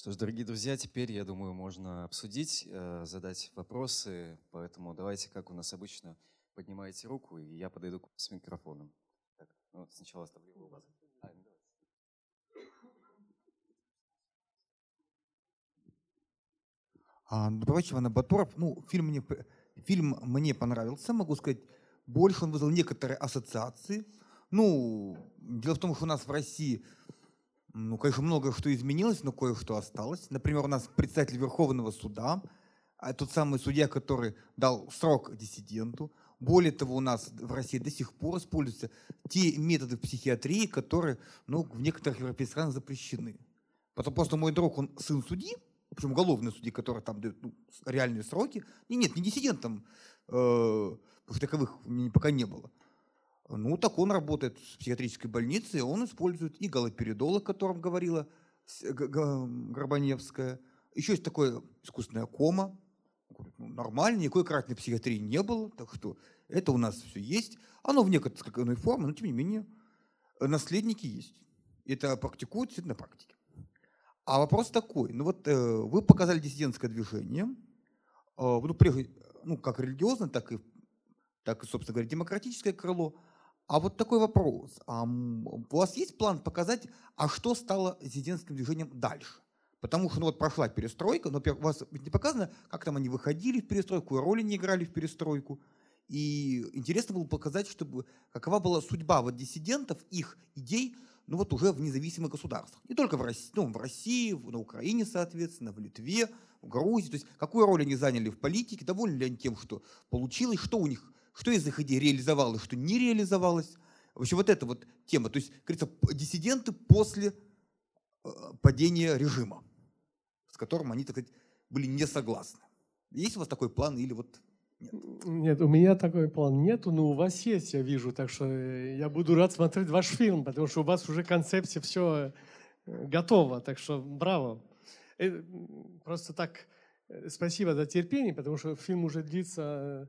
Что ж, дорогие друзья, теперь, я думаю, можно обсудить, э, задать вопросы. Поэтому давайте, как у нас обычно, поднимайте руку, и я подойду с микрофоном. Так, ну, сначала оставлю его у вас. А, ну, А, Добрый вечер, Иван Батуров. Ну, фильм мне, фильм мне понравился, могу сказать, больше он вызвал некоторые ассоциации. Ну, дело в том, что у нас в России, ну, конечно, много что изменилось, но кое-что осталось. Например, у нас председатель Верховного суда, а тот самый судья, который дал срок диссиденту. Более того, у нас в России до сих пор используются те методы психиатрии, которые ну, в некоторых европейских странах запрещены. Потому просто мой друг, он сын судьи, причем уголовные судьи, которые там дают ну, реальные сроки. И нет, не диссидентам, э, таковых пока не было. Ну, так он работает в психиатрической больнице, и он использует и галоперидол, о котором говорила Г- Горбаневская. Еще есть такое искусственная кома. Говорит, ну, нормально, никакой красной психиатрии не было, так что это у нас все есть. Оно в некоторой иной форме, но тем не менее э, наследники есть. Это практикуется на практике. А вопрос такой, ну вот э, вы показали диссидентское движение, э, ну, прежде, ну, как религиозное, так и, так и, собственно говоря, демократическое крыло. А вот такой вопрос. У вас есть план показать, а что стало диссидентским движением дальше? Потому что ну, вот прошла перестройка, но у вас не показано, как там они выходили в перестройку, какую роль они играли в перестройку. И интересно было показать, чтобы, какова была судьба вот диссидентов, их идей, ну вот уже в независимых государствах. Не только в России, ну, в России, на Украине, соответственно, в Литве, в Грузии. То есть какую роль они заняли в политике, довольны ли они тем, что получилось, что у них, что из их идей реализовалось, что не реализовалось. Вообще вот эта вот тема. То есть, говорится, диссиденты после э, падения режима, с которым они, так сказать, были не согласны. Есть у вас такой план или вот нет? Нет, у меня такой план нету, но у вас есть, я вижу. Так что э, я буду рад смотреть ваш фильм, потому что у вас уже концепция все готова. Так что браво. Э, Просто так э, спасибо за терпение, потому что фильм уже длится э,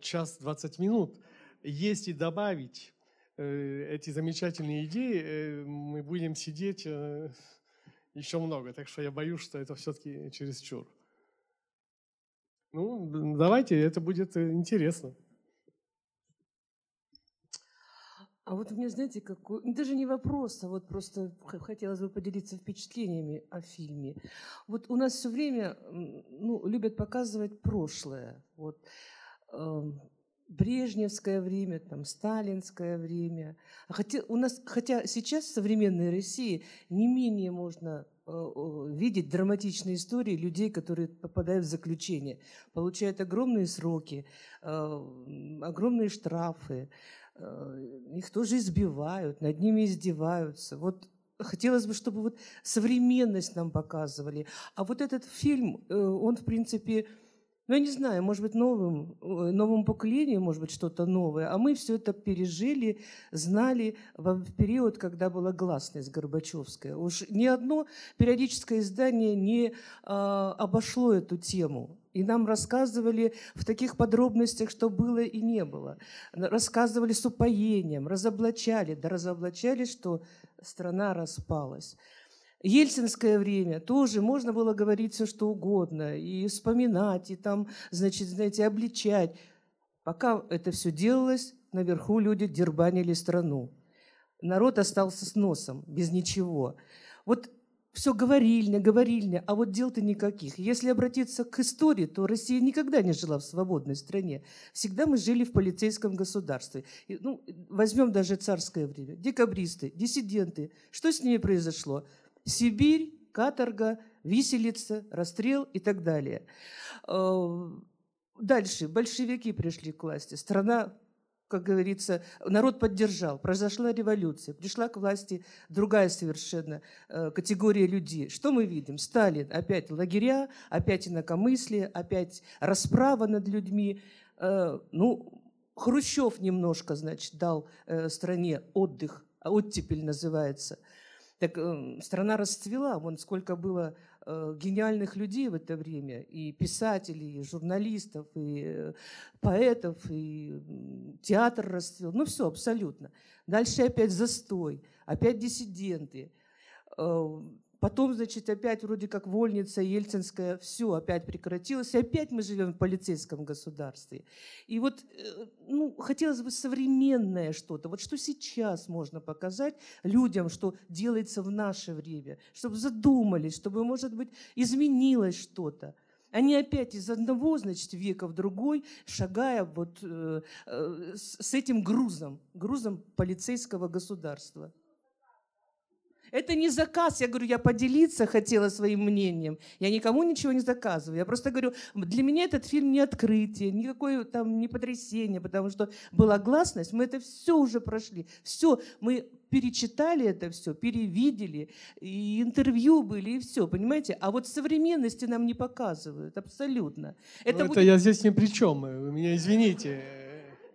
час 20 минут. Если добавить э, эти замечательные идеи, э, мы будем сидеть э, еще много. Так что я боюсь, что это все-таки чересчур. Ну, давайте, это будет э, интересно. А вот меня, знаете, какой... ну, даже не вопрос, а вот просто хотелось бы поделиться впечатлениями о фильме. Вот у нас все время ну, любят показывать прошлое. Вот, Брежневское время, там, сталинское время. А Хотя, у нас, хотя сейчас в современной России не менее можно э, видеть драматичные истории людей, которые попадают в заключение, получают огромные сроки, огромные штрафы, э, их тоже избивают, над ними издеваются. Вот хотелось бы, чтобы вот современность нам показывали. А вот этот фильм, э, он, в принципе, ну, я не знаю, может быть, новым, э, новому поколению, может быть, что-то новое. А мы все это пережили, знали в период, когда была гласность Горбачевская. Уж ни одно периодическое издание не а, обошло эту тему. И нам рассказывали в таких подробностях, что было и не было. Рассказывали с упоением, разоблачали, да разоблачали, что страна распалась. Ельцинское время тоже можно было говорить все, что угодно, и вспоминать, и там, значит, знаете, обличать. Пока это все делалось, наверху люди дербанили страну. Народ остался с носом, без ничего. Вот все говорильня, говорильня, а вот дел-то никаких. Если обратиться к истории, то Россия никогда не жила в свободной стране. Всегда мы жили в полицейском государстве. И, ну, возьмем даже царское время. Декабристы, диссиденты. Что с ними произошло? Сибирь, каторга, виселица, расстрел и так далее. Э, Дальше большевики пришли к власти. Страна, как говорится, народ поддержал. Произошла революция. Пришла к власти другая совершенно э, категория людей. Что мы видим? Сталин. Опять лагеря, опять инакомыслие, опять расправа над людьми. Э, Ну, Хрущев немножко, значит, дал э, стране отдых, а оттепель называется. Так э, страна расцвела, вон сколько было э, гениальных людей в это время, и писателей, и журналистов, и э, поэтов, и театр расцвел, ну все абсолютно. Дальше опять застой, опять диссиденты. Э, Потом, значит, опять вроде как вольница ельцинская, все опять прекратилось, и опять мы живем в полицейском государстве. И вот, э, ну, хотелось бы современное что-то, вот что сейчас можно показать людям, что делается в наше время, чтобы задумались, чтобы, может быть, изменилось что-то. Они опять из одного, значит, века в другой, шагая вот э, э, с, этим грузом, грузом полицейского государства. Это не заказ. Я говорю, я поделиться хотела своим мнением. Я никому ничего не заказываю. Я просто говорю, для меня этот фильм не открытие, никакое там не потрясение, потому что была гласность, мы это все уже прошли. Все, мы перечитали это все, перевидели, и интервью были, и все, понимаете? А вот современности нам не показывают, абсолютно. Это, ну, это будет... я здесь ни при чем, меня извините.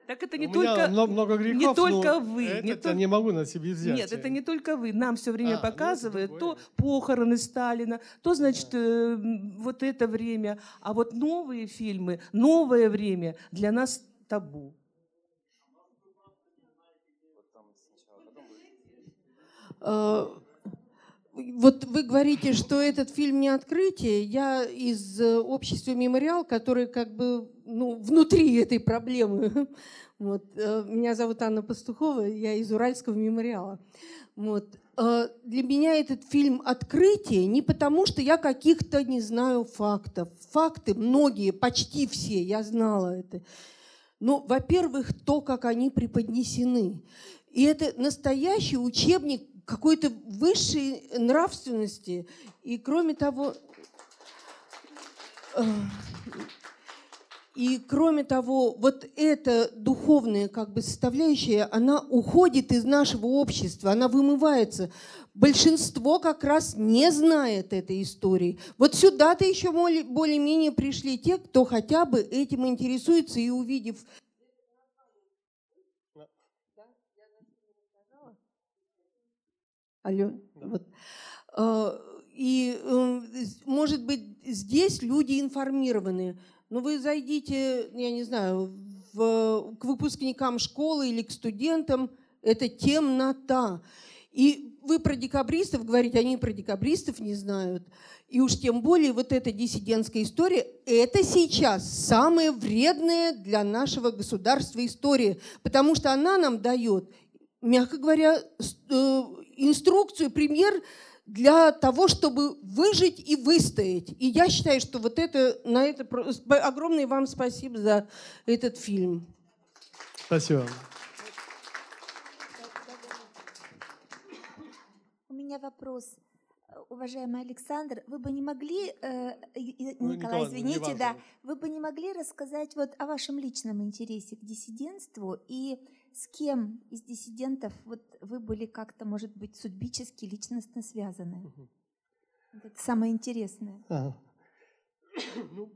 Так это не У только меня много грехов, не только вы, это не то... не могу на себе взять. Нет, это не только вы. Нам все время а, ну, показывают ну, то похороны Сталина, то значит да. э, вот это время, а вот новые фильмы, новое время для нас табу. А, вот вы говорите, что этот фильм не открытие. Я из э, общества «Мемориал», который как бы ну, внутри этой проблемы. Вот. Э, меня зовут Анна Пастухова, я из Уральского мемориала. Вот. Э, для меня этот фильм открытие не потому, что я каких-то не знаю фактов. Факты многие, почти все, я знала это. Но, во-первых, то, как они преподнесены. И это настоящий учебник какой-то высшей нравственности. И кроме того, э, и кроме того, вот эта духовная как бы составляющая, она уходит из нашего общества, она вымывается. Большинство как раз не знает этой истории. Вот сюда-то еще более-менее пришли те, кто хотя бы этим интересуется и увидев Алло. Вот. А, и, эм, может быть, здесь люди информированы. Но вы зайдите, я не знаю, в, к выпускникам школы или к студентам, это темнота. И вы про декабристов говорите, они про декабристов не знают. И уж тем более вот эта диссидентская история, это сейчас самая вредная для нашего государства история, потому что она нам дает, мягко говоря, э, инструкцию, пример для того, чтобы выжить и выстоять. И я считаю, что вот это, на это огромное вам спасибо за этот фильм. Спасибо. У меня вопрос. Уважаемый Александр, вы бы не могли, э, ну, Николай, извините, да, вы бы не могли рассказать вот о вашем личном интересе к диссидентству и с кем из диссидентов вот вы были как-то, может быть, судьбически, личностно связаны? Угу. Это самое интересное. Ага. Ну,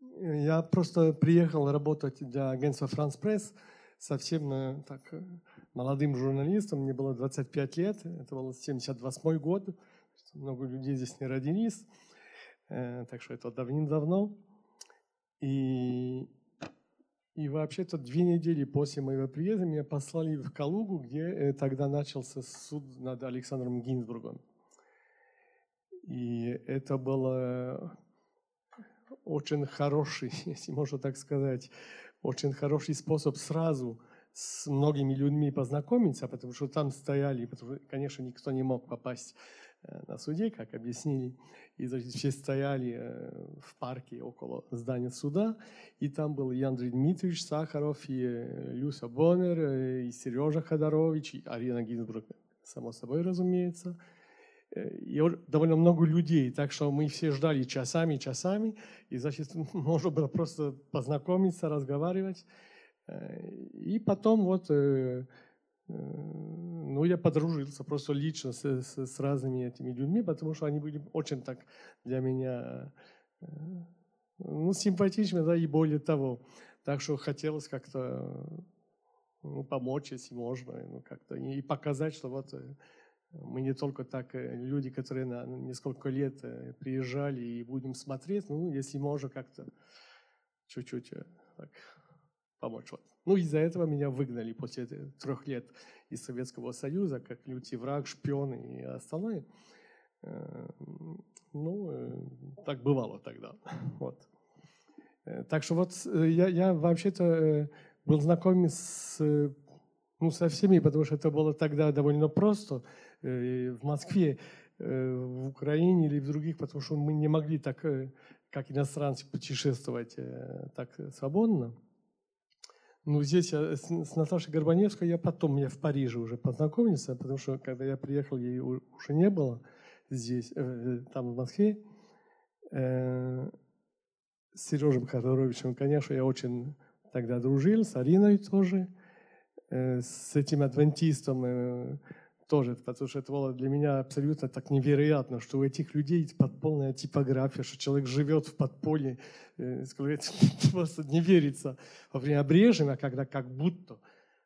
я просто приехал работать для агентства «Франс Пресс» совсем так, молодым журналистом. Мне было 25 лет, это был 78 год. Много людей здесь не родились, э, так что это давным-давно. И и вообще-то две недели после моего приезда меня послали в Калугу, где э, тогда начался суд над Александром Гинзбургом. И это было очень хороший, если можно так сказать, очень хороший способ сразу с многими людьми познакомиться, потому что там стояли, потому что, конечно, никто не мог попасть на суде, как объяснили. И значит, все стояли э, в парке около здания суда, и там был и Андрей Дмитриевич Сахаров, и э, Люся Боннер, и Сережа Ходорович, и Арина Гинзбург, само собой, разумеется. И довольно много людей, так что мы все ждали часами, часами, и, значит, можно было просто познакомиться, разговаривать. И потом вот ну, я подружился просто лично с, с, с разными этими людьми, потому что они были очень так для меня э, ну, симпатичны, да, и более того. Так что хотелось как-то ну, помочь, если можно, ну, как-то, и показать, что вот э, мы не только так э, люди, которые на несколько лет приезжали и будем смотреть, ну, если можно как-то чуть-чуть так помочь. Вот. Ну, из-за этого меня выгнали после трех лет из Советского Союза, как лютый враг, шпион и остальное. Э, ну, э, так бывало тогда. Вот. Э, так что вот я, я вообще-то был знаком с, ну, со всеми, потому что это было тогда довольно просто в Москве, в Украине или в других, потому что мы не могли так, как иностранцы, путешествовать так свободно. Ну, здесь я с, с Наташей Горбаневской я потом, я в Париже уже познакомился, потому что когда я приехал, ей уже не было здесь, э, там в Москве. Э, с Сережей Хадаровичем, конечно, я очень тогда дружил, с Ариной тоже, э, с этим адвентистом э, тоже, потому что это было для меня абсолютно так невероятно, что у этих людей подпольная типография, что человек живет в подполье, э, просто не верится во время обрежем, когда как будто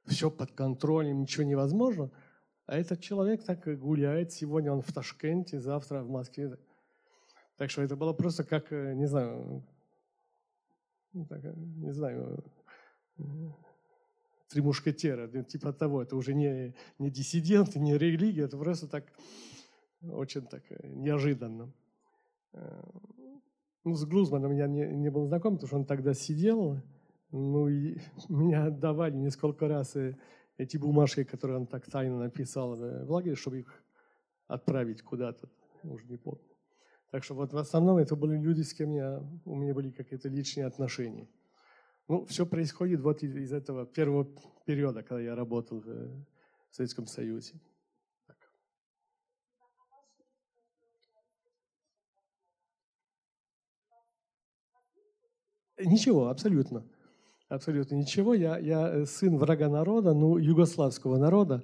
все под контролем, ничего невозможно – а этот человек так гуляет. Сегодня он в Ташкенте, завтра в Москве. Так что это было просто как, э, не знаю, ну, так, э, не знаю, три мушкетера, типа того. Это уже не, не диссиденты, не религия, это просто так очень так неожиданно. Ну, с Глузманом я не, не был знаком, потому что он тогда сидел. Ну, и меня отдавали несколько раз эти бумажки, которые он так тайно написал в лагере, чтобы их отправить куда-то, уже не помню. Так что вот в основном это были люди, с кем я, у меня были какие-то личные отношения. Ну, все происходит вот из, этого первого периода, когда я работал в, в Советском Союзе. Ничего, абсолютно абсолютно ничего. Я, я э, сын врага народа, ну, югославского народа,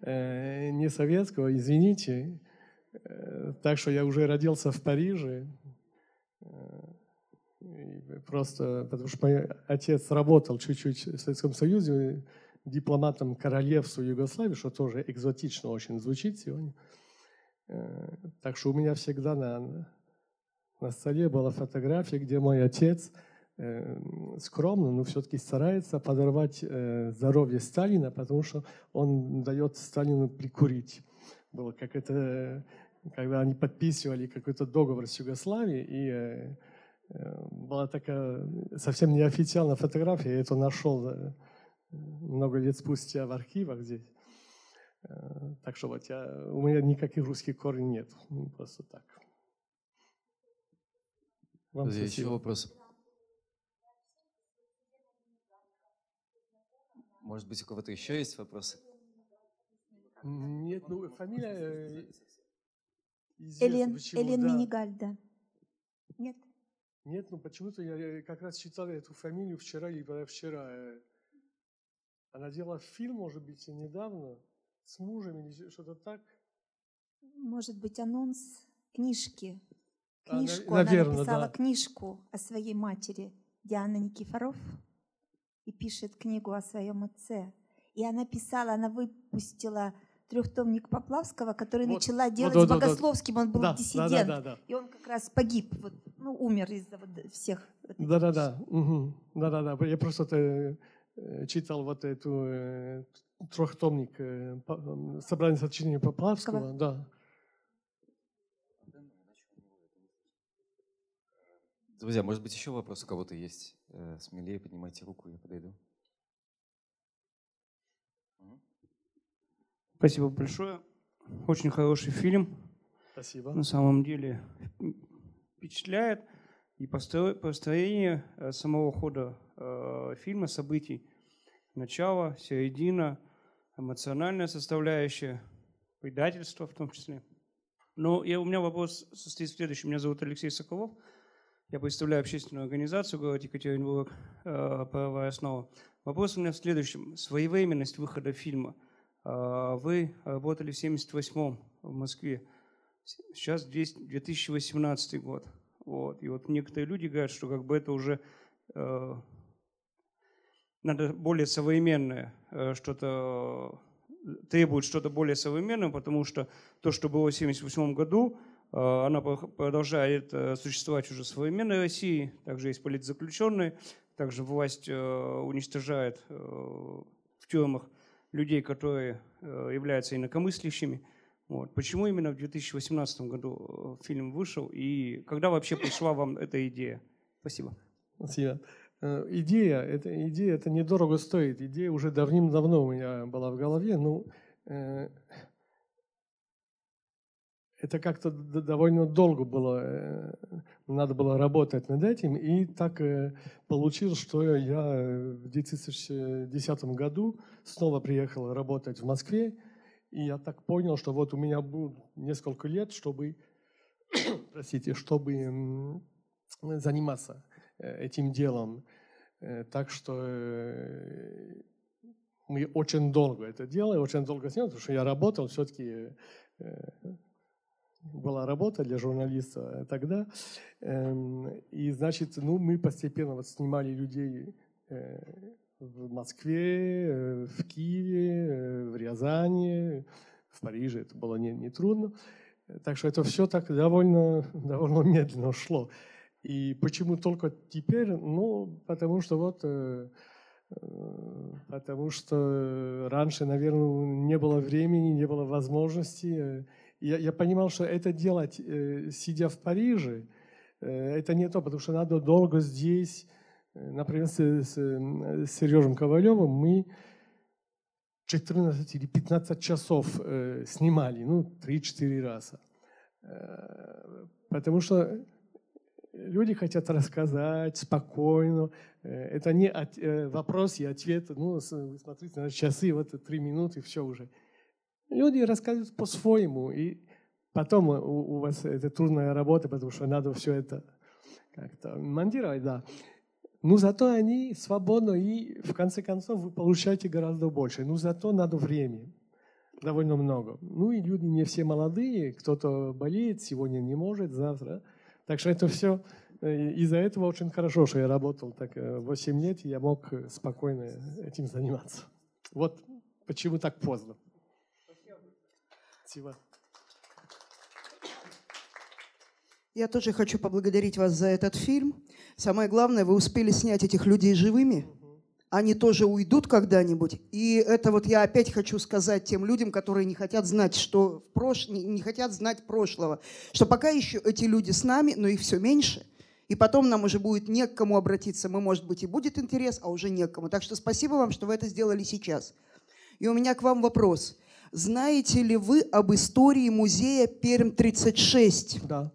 э, не советского, извините. Э, так что я уже родился в Париже. Э, просто потому что мой отец работал чуть-чуть в Советском Союзе дипломатом королевства Югославии, что тоже экзотично очень звучит сегодня. Э, так что у меня всегда на, на столе была фотография, где мой отец – Э, скромно, но все-таки старается подорвать э, здоровье Сталина, потому что он дает Сталину прикурить. Было как это, когда они подписывали какой-то договор с Югославией, и была такая совсем неофициальная фотография, я это нашел много лет спустя в архивах здесь. Так что вот я, у меня никаких русских корней нет, просто так. Вам Еще вопрос. Может быть, у кого-то еще есть вопросы? Нет, ну фамилия... Э, Элен, Элен да. Минигальда. Нет? Нет, ну почему-то я как раз читал эту фамилию вчера или вчера. Э. Она делала фильм, может быть, недавно с мужем или что-то так. Может быть, анонс книжки. Книжку. А, наверное, она написала да. книжку о своей матери Диана Никифоров и пишет книгу о своем отце. И она писала, она выпустила трехтомник Поплавского, который вот, начала делать вот, с Богословским. Он был да, диссидент. Да, да, да, да. И он как раз погиб, вот, ну, умер из-за вот всех. Да-да-да. Угу. Да-да-да. Я просто э, читал вот эту э, трехтомник э, собрание сочинений Поплавского. Да. Друзья, может быть, еще вопрос у кого-то есть? Э, смелее поднимайте руку, я подойду. Спасибо большое. Очень хороший фильм. Спасибо. На самом деле впечатляет. И построение э, самого хода э, фильма, событий, начало, середина, эмоциональная составляющая, предательство в том числе. Но я, у меня вопрос состоит в следующем. Меня зовут Алексей Соколов. Я представляю общественную организацию город Екатеринбург э, «Правовая основа». Вопрос у меня в следующем. Своевременность выхода фильма. Э, вы работали в 78-м в Москве. Сейчас 2018 год. Вот. И вот некоторые люди говорят, что как бы это уже э, надо более современное, э, что-то требует что-то более современное, потому что то, что было в 1978 году, Э, она продолжает э, существовать уже в современной России. Также есть политзаключенные. Также власть э, уничтожает в тюрьмах людей, которые являются инакомыслящими. Вот. Почему именно в 2018 году э, фильм вышел и когда вообще пришла вам эта идея? Спасибо. Спасибо. Э, идея, это, идея, это недорого стоит. Идея уже давным-давно у меня была в голове. Ну, э, это как-то довольно долго было, э, надо было работать над этим. И так э, получилось, что я в 2010 году снова приехал работать в Москве. И я так понял, что вот у меня будет несколько лет, чтобы, простите, чтобы заниматься э, этим делом. Так что мы очень долго это делали, очень долго сняли, потому что я работал все-таки была работа для журналиста тогда. Эм, и, значит, ну, мы постепенно вот снимали людей э, в Москве, э, в Киеве, э, в Рязани, в Париже. Это было не, не трудно. Так что это все так довольно, довольно медленно шло. И почему только теперь? Ну, потому что вот потому что раньше, наверное, не было времени, не было возможности я, я понимал, что это делать, э, сидя в Париже, э, это не то, потому что надо долго здесь. Э, например, с, с, Сережем Ковалевым мы 14 или 15 часов э, снимали, ну, 3-4 раза. Э, потому что люди хотят рассказать спокойно. Это не от, э, вопрос и ответ. Ну, вы смотрите на часы, вот 3 минуты, все уже. Люди рассказывают по-своему, и потом у, у вас это трудная работа, потому что надо все это как-то монтировать, да. Но зато они свободны, и в конце концов вы получаете гораздо больше. Но зато надо время, довольно много. Ну и люди не все молодые, кто-то болеет, сегодня не может, завтра. Так что это все э, из-за этого очень хорошо, что я работал так 8 э, лет, и я мог спокойно этим заниматься. Вот почему так поздно. Спасибо. Я тоже хочу поблагодарить вас за этот фильм. Самое главное, вы успели снять этих людей живыми. Они тоже уйдут когда-нибудь. И это вот я опять хочу сказать тем людям, которые не хотят знать, что в прош... не хотят знать прошлого, что пока еще эти люди с нами, но их все меньше. И потом нам уже будет не к кому обратиться. Мы, может быть, и будет интерес, а уже не к кому. Так что спасибо вам, что вы это сделали сейчас. И у меня к вам вопрос. Знаете ли вы об истории музея Перм-36? Да.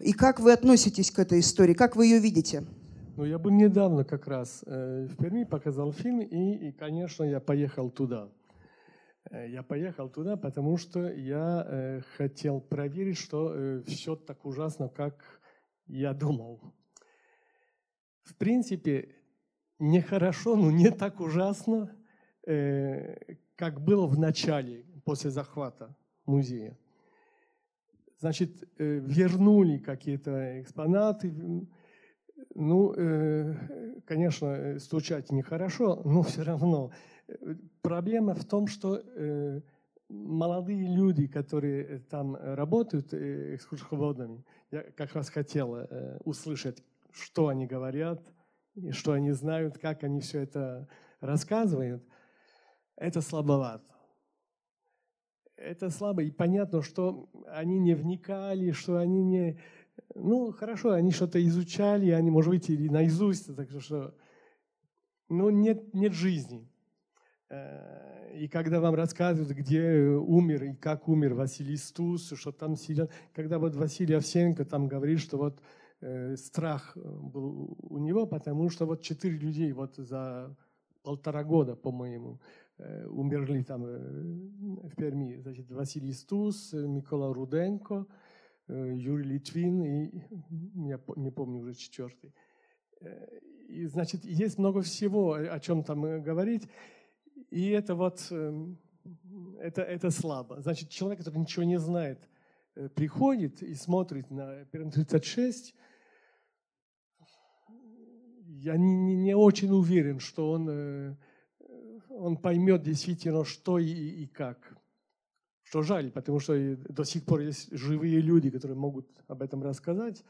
И как вы относитесь к этой истории? Как вы ее видите? Ну, я был недавно как раз э, в Перми, показал фильм, и, и, конечно, я поехал туда. Э, я поехал туда, потому что я э, хотел проверить, что все так ужасно, как я думал. В принципе, нехорошо, но не так ужасно, как было в начале, после захвата музея. Значит, э, вернули какие-то экспонаты. Ну, э, конечно, стучать нехорошо, но все равно. Проблема в том, что э, молодые люди, которые там работают экскурсоводами, я как раз хотел услышать, что они говорят, что они знают, как они все это рассказывают – это слабовато. Это слабо, и понятно, что они не вникали, что они не... Ну, хорошо, они что-то изучали, они, может быть, или наизусть, так что... Но нет, нет жизни. Э, и когда вам рассказывают, где умер и как умер Василий Стус, что там сидят... Когда вот Василий Овсенко там говорит, что вот э, страх был у него, потому что вот четыре людей вот за полтора года, по-моему, Э, умерли там э, в Перми, значит, Стус, Микола Руденко, э, Юрий Литвин и, я не помню уже четвертый. И, значит, есть много всего, о чем там говорить, и это вот, это, это слабо. Значит, человек, который ничего не знает, приходит и смотрит на Перм 36, я не, не, не очень уверен, что он он поймет действительно, что и, и как. Что жаль, потому что до сих пор есть живые люди, которые могут об этом рассказать.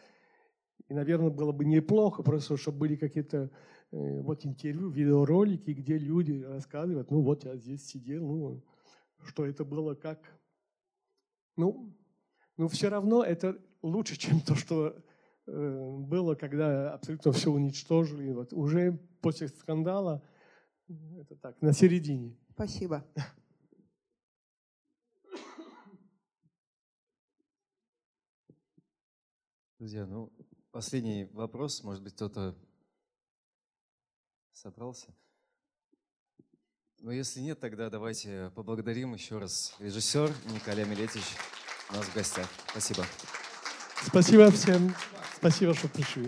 И, наверное, было бы неплохо просто, чтобы были какие-то э, вот интервью, видеоролики, где люди рассказывают, ну вот я здесь сидел, ну что это было, как. Ну, ну все равно это лучше, чем то, что э, было, когда абсолютно все уничтожили. Вот уже после скандала, это так, на середине. Спасибо. Друзья, ну, последний вопрос. Может быть, кто-то собрался? Но если нет, тогда давайте поблагодарим еще раз режиссер Николя Милетич у нас в гостях. Спасибо. Спасибо всем. Спасибо, что пришли.